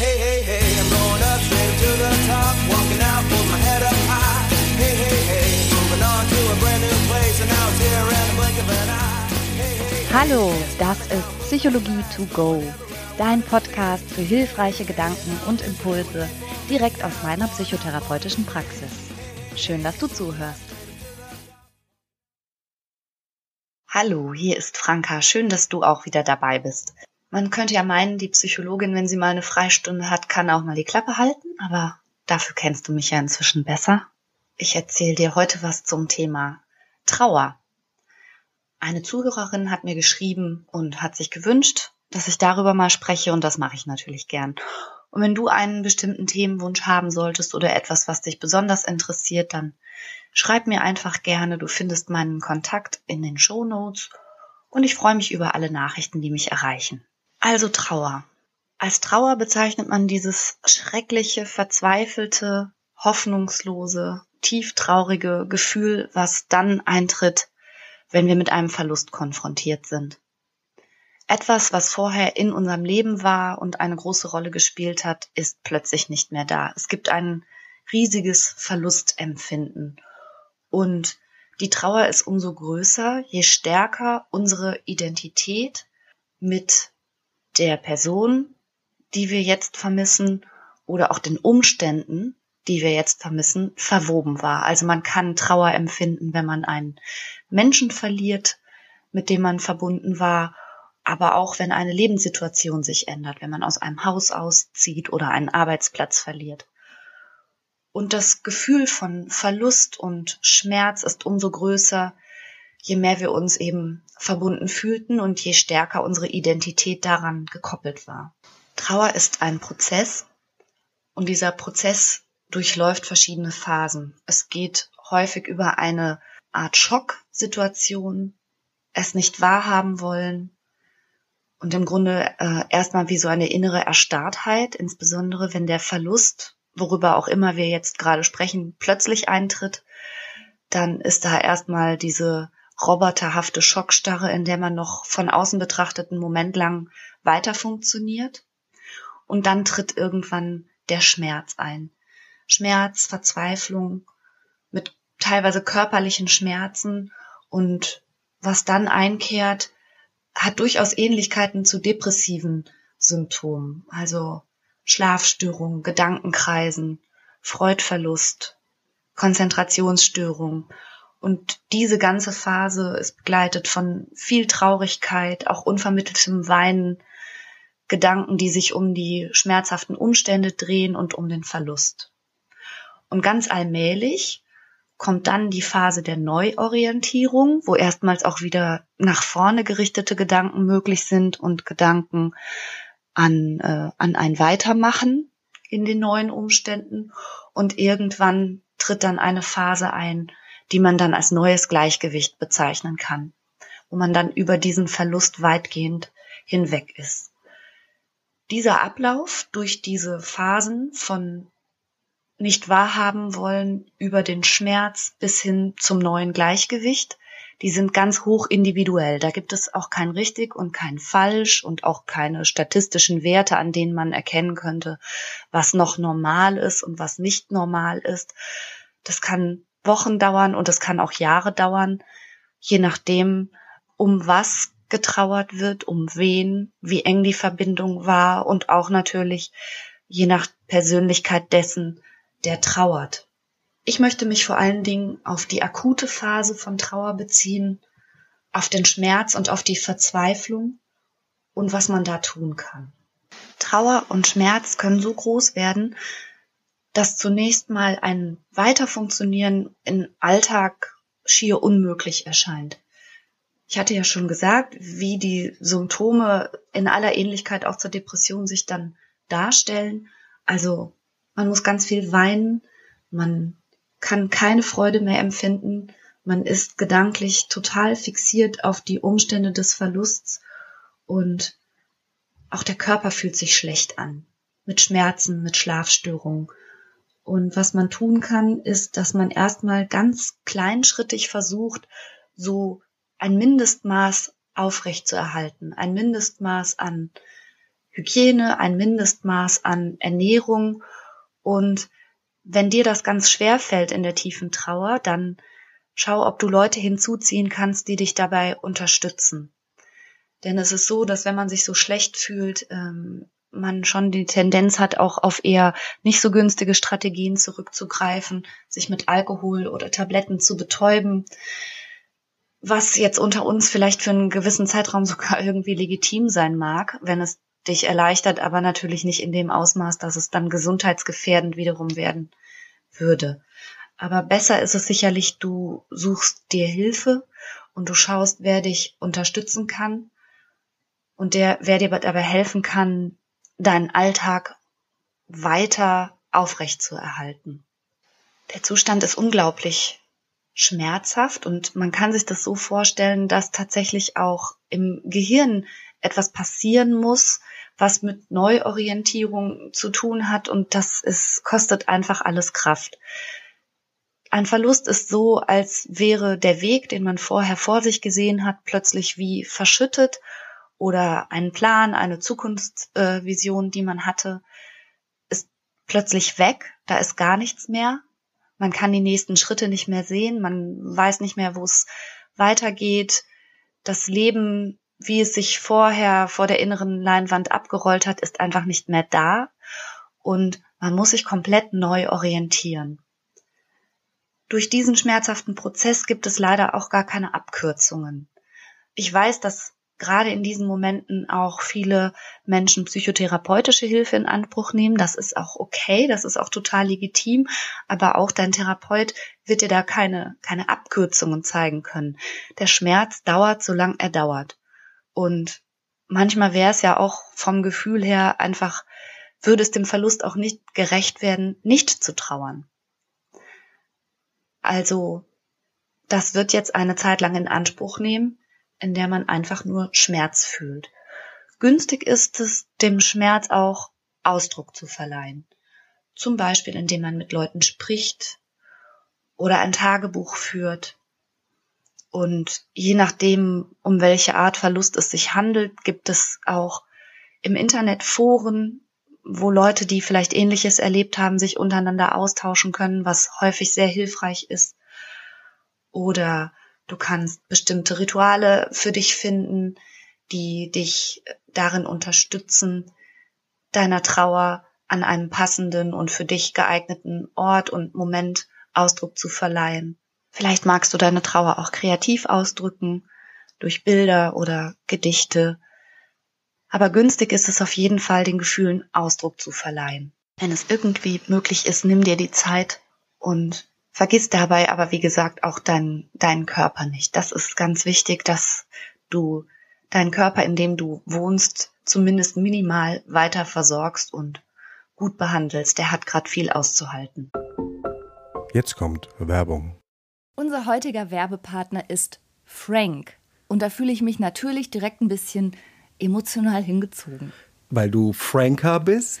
Hey, hey, hey, I'm going up straight to the top, walking out with my head up high. Hey, hey, hey, moving on to a brand new place, and now it's here in the blink of an eye. Hey, hey, hey. Hallo, das ist Psychologie to go, dein Podcast für hilfreiche Gedanken und Impulse direkt aus meiner psychotherapeutischen Praxis. Schön, dass du zuhörst. Hallo, hier ist Franka. Schön, dass du auch wieder dabei bist. Man könnte ja meinen, die Psychologin, wenn sie mal eine Freistunde hat, kann auch mal die Klappe halten, aber dafür kennst du mich ja inzwischen besser. Ich erzähle dir heute was zum Thema Trauer. Eine Zuhörerin hat mir geschrieben und hat sich gewünscht, dass ich darüber mal spreche und das mache ich natürlich gern. Und wenn du einen bestimmten Themenwunsch haben solltest oder etwas, was dich besonders interessiert, dann schreib mir einfach gerne. Du findest meinen Kontakt in den Show Notes und ich freue mich über alle Nachrichten, die mich erreichen. Also Trauer. Als Trauer bezeichnet man dieses schreckliche, verzweifelte, hoffnungslose, tieftraurige Gefühl, was dann eintritt, wenn wir mit einem Verlust konfrontiert sind. Etwas, was vorher in unserem Leben war und eine große Rolle gespielt hat, ist plötzlich nicht mehr da. Es gibt ein riesiges Verlustempfinden. Und die Trauer ist umso größer, je stärker unsere Identität mit der Person, die wir jetzt vermissen, oder auch den Umständen, die wir jetzt vermissen, verwoben war. Also man kann Trauer empfinden, wenn man einen Menschen verliert, mit dem man verbunden war aber auch wenn eine Lebenssituation sich ändert, wenn man aus einem Haus auszieht oder einen Arbeitsplatz verliert. Und das Gefühl von Verlust und Schmerz ist umso größer, je mehr wir uns eben verbunden fühlten und je stärker unsere Identität daran gekoppelt war. Trauer ist ein Prozess und dieser Prozess durchläuft verschiedene Phasen. Es geht häufig über eine Art Schocksituation, es nicht wahrhaben wollen, und im Grunde äh, erstmal wie so eine innere Erstarrtheit, insbesondere wenn der Verlust, worüber auch immer wir jetzt gerade sprechen, plötzlich eintritt, dann ist da erstmal diese roboterhafte Schockstarre, in der man noch von außen betrachtet einen Moment lang weiter funktioniert. Und dann tritt irgendwann der Schmerz ein. Schmerz, Verzweiflung mit teilweise körperlichen Schmerzen und was dann einkehrt, hat durchaus Ähnlichkeiten zu depressiven Symptomen, also Schlafstörungen, Gedankenkreisen, Freudverlust, Konzentrationsstörung. Und diese ganze Phase ist begleitet von viel Traurigkeit, auch unvermitteltem Weinen, Gedanken, die sich um die schmerzhaften Umstände drehen und um den Verlust. Und ganz allmählich kommt dann die Phase der Neuorientierung, wo erstmals auch wieder nach vorne gerichtete Gedanken möglich sind und Gedanken an, äh, an ein Weitermachen in den neuen Umständen. Und irgendwann tritt dann eine Phase ein, die man dann als neues Gleichgewicht bezeichnen kann, wo man dann über diesen Verlust weitgehend hinweg ist. Dieser Ablauf durch diese Phasen von nicht wahrhaben wollen über den Schmerz bis hin zum neuen Gleichgewicht. Die sind ganz hoch individuell. Da gibt es auch kein richtig und kein falsch und auch keine statistischen Werte, an denen man erkennen könnte, was noch normal ist und was nicht normal ist. Das kann Wochen dauern und es kann auch Jahre dauern, je nachdem, um was getrauert wird, um wen, wie eng die Verbindung war und auch natürlich je nach Persönlichkeit dessen, der trauert. Ich möchte mich vor allen Dingen auf die akute Phase von Trauer beziehen, auf den Schmerz und auf die Verzweiflung und was man da tun kann. Trauer und Schmerz können so groß werden, dass zunächst mal ein Weiterfunktionieren im Alltag schier unmöglich erscheint. Ich hatte ja schon gesagt, wie die Symptome in aller Ähnlichkeit auch zur Depression sich dann darstellen. Also man muss ganz viel weinen, man kann keine Freude mehr empfinden, man ist gedanklich total fixiert auf die Umstände des Verlusts und auch der Körper fühlt sich schlecht an, mit Schmerzen, mit Schlafstörungen. Und was man tun kann, ist, dass man erstmal ganz kleinschrittig versucht, so ein Mindestmaß aufrecht zu erhalten, ein Mindestmaß an Hygiene, ein Mindestmaß an Ernährung und wenn dir das ganz schwer fällt in der tiefen Trauer, dann schau, ob du Leute hinzuziehen kannst, die dich dabei unterstützen. Denn es ist so, dass wenn man sich so schlecht fühlt, ähm, man schon die Tendenz hat, auch auf eher nicht so günstige Strategien zurückzugreifen, sich mit Alkohol oder Tabletten zu betäuben, was jetzt unter uns vielleicht für einen gewissen Zeitraum sogar irgendwie legitim sein mag, wenn es dich erleichtert, aber natürlich nicht in dem Ausmaß, dass es dann gesundheitsgefährdend wiederum werden würde. Aber besser ist es sicherlich, du suchst dir Hilfe und du schaust, wer dich unterstützen kann und der, wer dir dabei helfen kann, deinen Alltag weiter aufrecht zu erhalten. Der Zustand ist unglaublich schmerzhaft und man kann sich das so vorstellen, dass tatsächlich auch im Gehirn etwas passieren muss, was mit Neuorientierung zu tun hat und das ist, kostet einfach alles Kraft. Ein Verlust ist so, als wäre der Weg, den man vorher vor sich gesehen hat, plötzlich wie verschüttet oder ein Plan, eine Zukunftsvision, die man hatte, ist plötzlich weg, da ist gar nichts mehr. Man kann die nächsten Schritte nicht mehr sehen, man weiß nicht mehr, wo es weitergeht. Das Leben wie es sich vorher vor der inneren Leinwand abgerollt hat, ist einfach nicht mehr da und man muss sich komplett neu orientieren. Durch diesen schmerzhaften Prozess gibt es leider auch gar keine Abkürzungen. Ich weiß, dass gerade in diesen Momenten auch viele Menschen psychotherapeutische Hilfe in Anspruch nehmen. Das ist auch okay, das ist auch total legitim, aber auch dein Therapeut wird dir da keine, keine Abkürzungen zeigen können. Der Schmerz dauert, solange er dauert. Und manchmal wäre es ja auch vom Gefühl her einfach, würde es dem Verlust auch nicht gerecht werden, nicht zu trauern. Also, das wird jetzt eine Zeit lang in Anspruch nehmen, in der man einfach nur Schmerz fühlt. Günstig ist es, dem Schmerz auch Ausdruck zu verleihen. Zum Beispiel, indem man mit Leuten spricht oder ein Tagebuch führt und je nachdem, um welche Art Verlust es sich handelt, gibt es auch im Internet Foren, wo Leute, die vielleicht ähnliches erlebt haben, sich untereinander austauschen können, was häufig sehr hilfreich ist. Oder du kannst bestimmte Rituale für dich finden, die dich darin unterstützen, deiner Trauer an einem passenden und für dich geeigneten Ort und Moment Ausdruck zu verleihen. Vielleicht magst du deine Trauer auch kreativ ausdrücken, durch Bilder oder Gedichte. Aber günstig ist es auf jeden Fall, den Gefühlen Ausdruck zu verleihen. Wenn es irgendwie möglich ist, nimm dir die Zeit und vergiss dabei aber, wie gesagt, auch deinen, deinen Körper nicht. Das ist ganz wichtig, dass du deinen Körper, in dem du wohnst, zumindest minimal weiter versorgst und gut behandelst. Der hat gerade viel auszuhalten. Jetzt kommt Werbung. Unser heutiger Werbepartner ist Frank. Und da fühle ich mich natürlich direkt ein bisschen emotional hingezogen. Weil du Franker bist?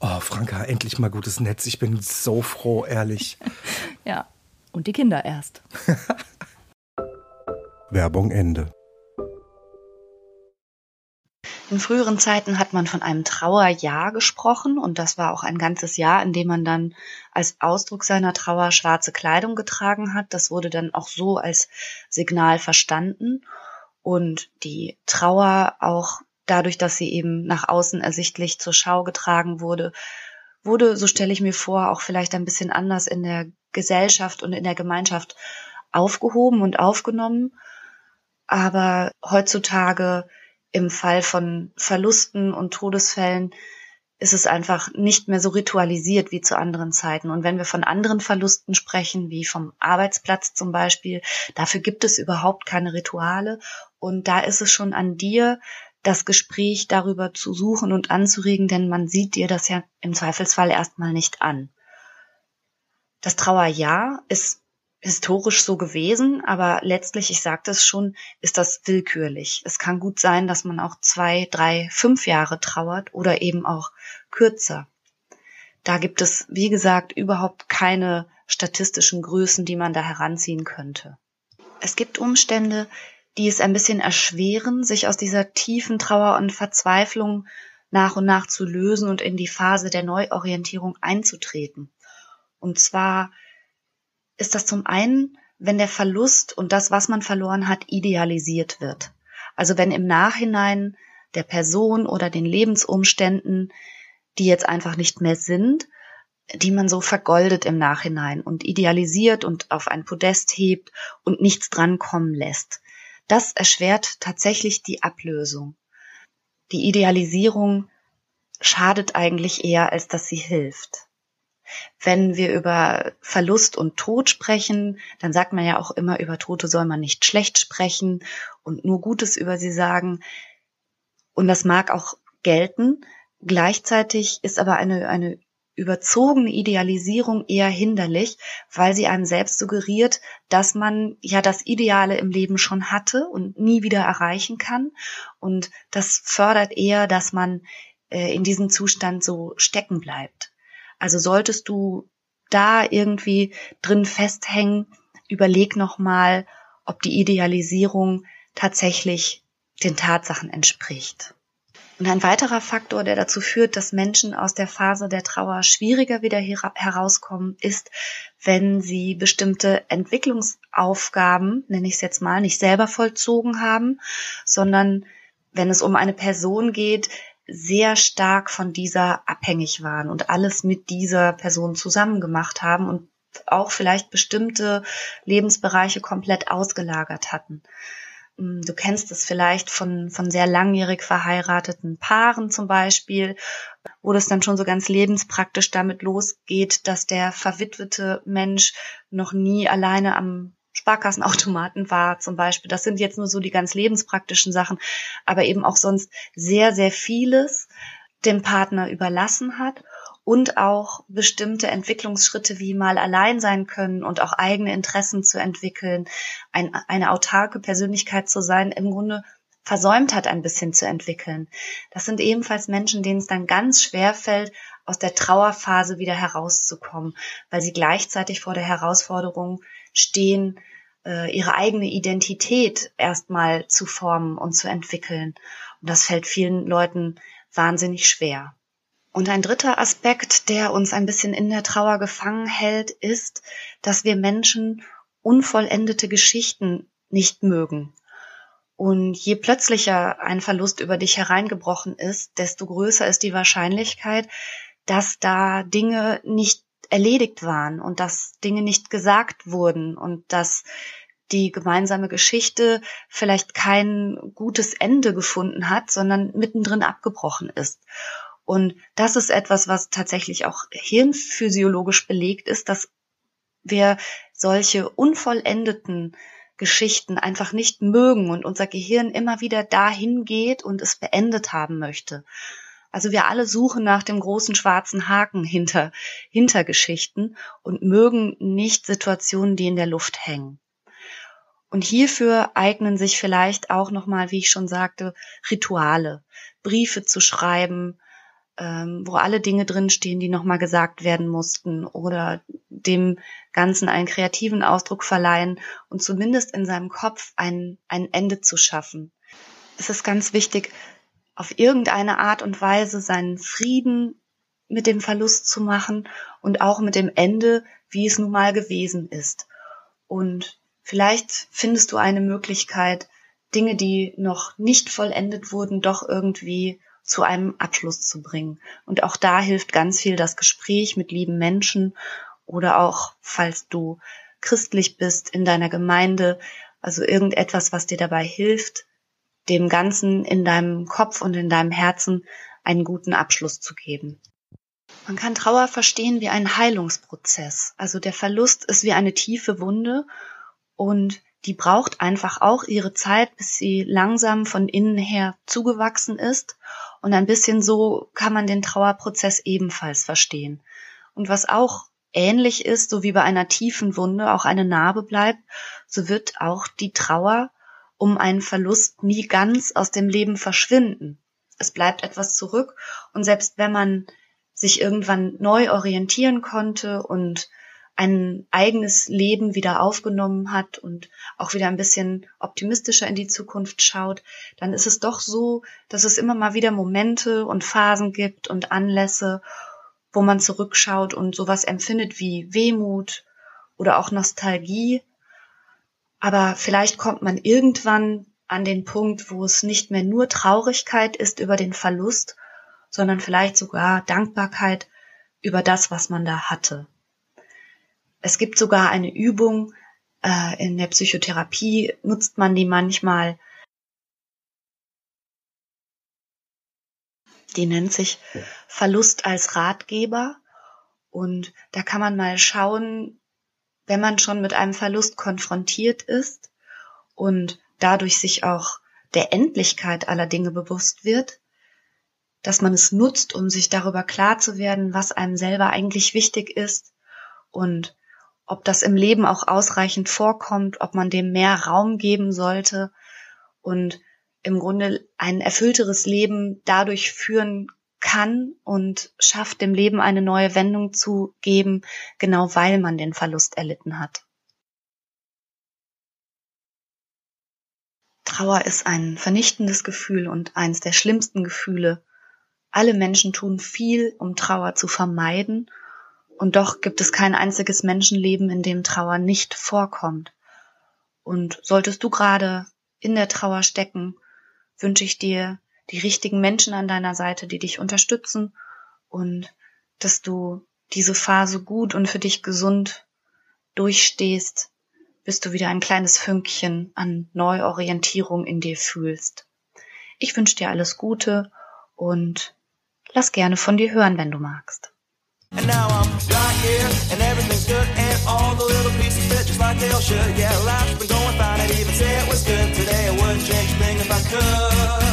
Oh, Franka, endlich mal gutes Netz. Ich bin so froh, ehrlich. Ja, und die Kinder erst. Werbung Ende. In früheren Zeiten hat man von einem Trauerjahr gesprochen und das war auch ein ganzes Jahr, in dem man dann als Ausdruck seiner Trauer schwarze Kleidung getragen hat. Das wurde dann auch so als Signal verstanden und die Trauer auch dadurch, dass sie eben nach außen ersichtlich zur Schau getragen wurde, wurde, so stelle ich mir vor, auch vielleicht ein bisschen anders in der Gesellschaft und in der Gemeinschaft aufgehoben und aufgenommen. Aber heutzutage im Fall von Verlusten und Todesfällen ist es einfach nicht mehr so ritualisiert wie zu anderen Zeiten. Und wenn wir von anderen Verlusten sprechen, wie vom Arbeitsplatz zum Beispiel, dafür gibt es überhaupt keine Rituale. Und da ist es schon an dir, das Gespräch darüber zu suchen und anzuregen, denn man sieht dir das ja im Zweifelsfall erstmal nicht an. Das Trauerjahr ist historisch so gewesen, aber letztlich, ich sagte es schon, ist das willkürlich. Es kann gut sein, dass man auch zwei, drei, fünf Jahre trauert oder eben auch kürzer. Da gibt es, wie gesagt, überhaupt keine statistischen Größen, die man da heranziehen könnte. Es gibt Umstände, die es ein bisschen erschweren, sich aus dieser tiefen Trauer und Verzweiflung nach und nach zu lösen und in die Phase der Neuorientierung einzutreten. Und zwar ist das zum einen, wenn der Verlust und das, was man verloren hat, idealisiert wird. Also wenn im Nachhinein der Person oder den Lebensumständen, die jetzt einfach nicht mehr sind, die man so vergoldet im Nachhinein und idealisiert und auf ein Podest hebt und nichts drankommen lässt. Das erschwert tatsächlich die Ablösung. Die Idealisierung schadet eigentlich eher, als dass sie hilft. Wenn wir über Verlust und Tod sprechen, dann sagt man ja auch immer, über Tote soll man nicht schlecht sprechen und nur Gutes über sie sagen. Und das mag auch gelten. Gleichzeitig ist aber eine, eine überzogene Idealisierung eher hinderlich, weil sie einem selbst suggeriert, dass man ja das Ideale im Leben schon hatte und nie wieder erreichen kann. Und das fördert eher, dass man äh, in diesem Zustand so stecken bleibt. Also solltest du da irgendwie drin festhängen, überleg nochmal, ob die Idealisierung tatsächlich den Tatsachen entspricht. Und ein weiterer Faktor, der dazu führt, dass Menschen aus der Phase der Trauer schwieriger wieder herauskommen, ist, wenn sie bestimmte Entwicklungsaufgaben, nenne ich es jetzt mal, nicht selber vollzogen haben, sondern wenn es um eine Person geht, sehr stark von dieser abhängig waren und alles mit dieser Person zusammen gemacht haben und auch vielleicht bestimmte Lebensbereiche komplett ausgelagert hatten. Mm, du kennst es vielleicht von, von sehr langjährig verheirateten Paaren zum Beispiel, wo das dann schon so ganz lebenspraktisch damit losgeht, dass der verwitwete Mensch noch nie alleine am Sparkassenautomaten war zum Beispiel. Das sind jetzt nur so die ganz lebenspraktischen Sachen, aber eben auch sonst sehr, sehr vieles dem Partner überlassen hat und auch bestimmte Entwicklungsschritte wie mal allein sein können und auch eigene Interessen zu entwickeln, ein, eine autarke Persönlichkeit zu sein, im Grunde versäumt hat, ein bisschen zu entwickeln. Das sind ebenfalls Menschen, denen es dann ganz schwer fällt, aus der Trauerphase wieder herauszukommen, weil sie gleichzeitig vor der Herausforderung stehen, äh, ihre eigene Identität erstmal zu formen und zu entwickeln. Und das fällt vielen Leuten wahnsinnig schwer. Und ein dritter Aspekt, der uns ein bisschen in der Trauer gefangen hält, ist, dass wir Menschen unvollendete Geschichten nicht mögen. Und je plötzlicher ein Verlust über dich hereingebrochen ist, desto größer ist die Wahrscheinlichkeit, dass da Dinge nicht erledigt waren und dass Dinge nicht gesagt wurden und dass die gemeinsame Geschichte vielleicht kein gutes Ende gefunden hat, sondern mittendrin abgebrochen ist. Und das ist etwas, was tatsächlich auch hirnphysiologisch belegt ist, dass wir solche unvollendeten Geschichten einfach nicht mögen und unser Gehirn immer wieder dahin geht und es beendet haben möchte. Also wir alle suchen nach dem großen schwarzen Haken hinter, hinter Geschichten und mögen nicht Situationen, die in der Luft hängen. Und hierfür eignen sich vielleicht auch nochmal, wie ich schon sagte, Rituale, Briefe zu schreiben, ähm, wo alle Dinge drinstehen, die nochmal gesagt werden mussten oder dem Ganzen einen kreativen Ausdruck verleihen und zumindest in seinem Kopf ein, ein Ende zu schaffen. Es ist ganz wichtig, auf irgendeine Art und Weise seinen Frieden mit dem Verlust zu machen und auch mit dem Ende, wie es nun mal gewesen ist. Und vielleicht findest du eine Möglichkeit, Dinge, die noch nicht vollendet wurden, doch irgendwie zu einem Abschluss zu bringen. Und auch da hilft ganz viel das Gespräch mit lieben Menschen oder auch, falls du christlich bist in deiner Gemeinde, also irgendetwas, was dir dabei hilft, dem Ganzen in deinem Kopf und in deinem Herzen einen guten Abschluss zu geben. Man kann Trauer verstehen wie einen Heilungsprozess. Also der Verlust ist wie eine tiefe Wunde und die braucht einfach auch ihre Zeit, bis sie langsam von innen her zugewachsen ist. Und ein bisschen so kann man den Trauerprozess ebenfalls verstehen. Und was auch ähnlich ist, so wie bei einer tiefen Wunde auch eine Narbe bleibt, so wird auch die Trauer um einen Verlust nie ganz aus dem Leben verschwinden. Es bleibt etwas zurück und selbst wenn man sich irgendwann neu orientieren konnte und ein eigenes Leben wieder aufgenommen hat und auch wieder ein bisschen optimistischer in die Zukunft schaut, dann ist es doch so, dass es immer mal wieder Momente und Phasen gibt und Anlässe, wo man zurückschaut und sowas empfindet wie Wehmut oder auch Nostalgie. Aber vielleicht kommt man irgendwann an den Punkt, wo es nicht mehr nur Traurigkeit ist über den Verlust, sondern vielleicht sogar Dankbarkeit über das, was man da hatte. Es gibt sogar eine Übung, äh, in der Psychotherapie nutzt man die manchmal. Die nennt sich Verlust als Ratgeber. Und da kann man mal schauen, wenn man schon mit einem Verlust konfrontiert ist und dadurch sich auch der Endlichkeit aller Dinge bewusst wird, dass man es nutzt, um sich darüber klar zu werden, was einem selber eigentlich wichtig ist und ob das im Leben auch ausreichend vorkommt, ob man dem mehr Raum geben sollte und im Grunde ein erfüllteres Leben dadurch führen kann und schafft dem Leben eine neue Wendung zu geben, genau weil man den Verlust erlitten hat. Trauer ist ein vernichtendes Gefühl und eines der schlimmsten Gefühle. Alle Menschen tun viel, um Trauer zu vermeiden und doch gibt es kein einziges Menschenleben, in dem Trauer nicht vorkommt. Und solltest du gerade in der Trauer stecken, wünsche ich dir die richtigen Menschen an deiner Seite, die dich unterstützen und dass du diese Phase gut und für dich gesund durchstehst, bis du wieder ein kleines Fünkchen an Neuorientierung in dir fühlst. Ich wünsche dir alles Gute und lass gerne von dir hören, wenn du magst. And now I'm right here, and everything's good, and all the little pieces fit just like they all should. Yeah, life's been going fine, I'd even say it was good today. I wouldn't change a thing if I could.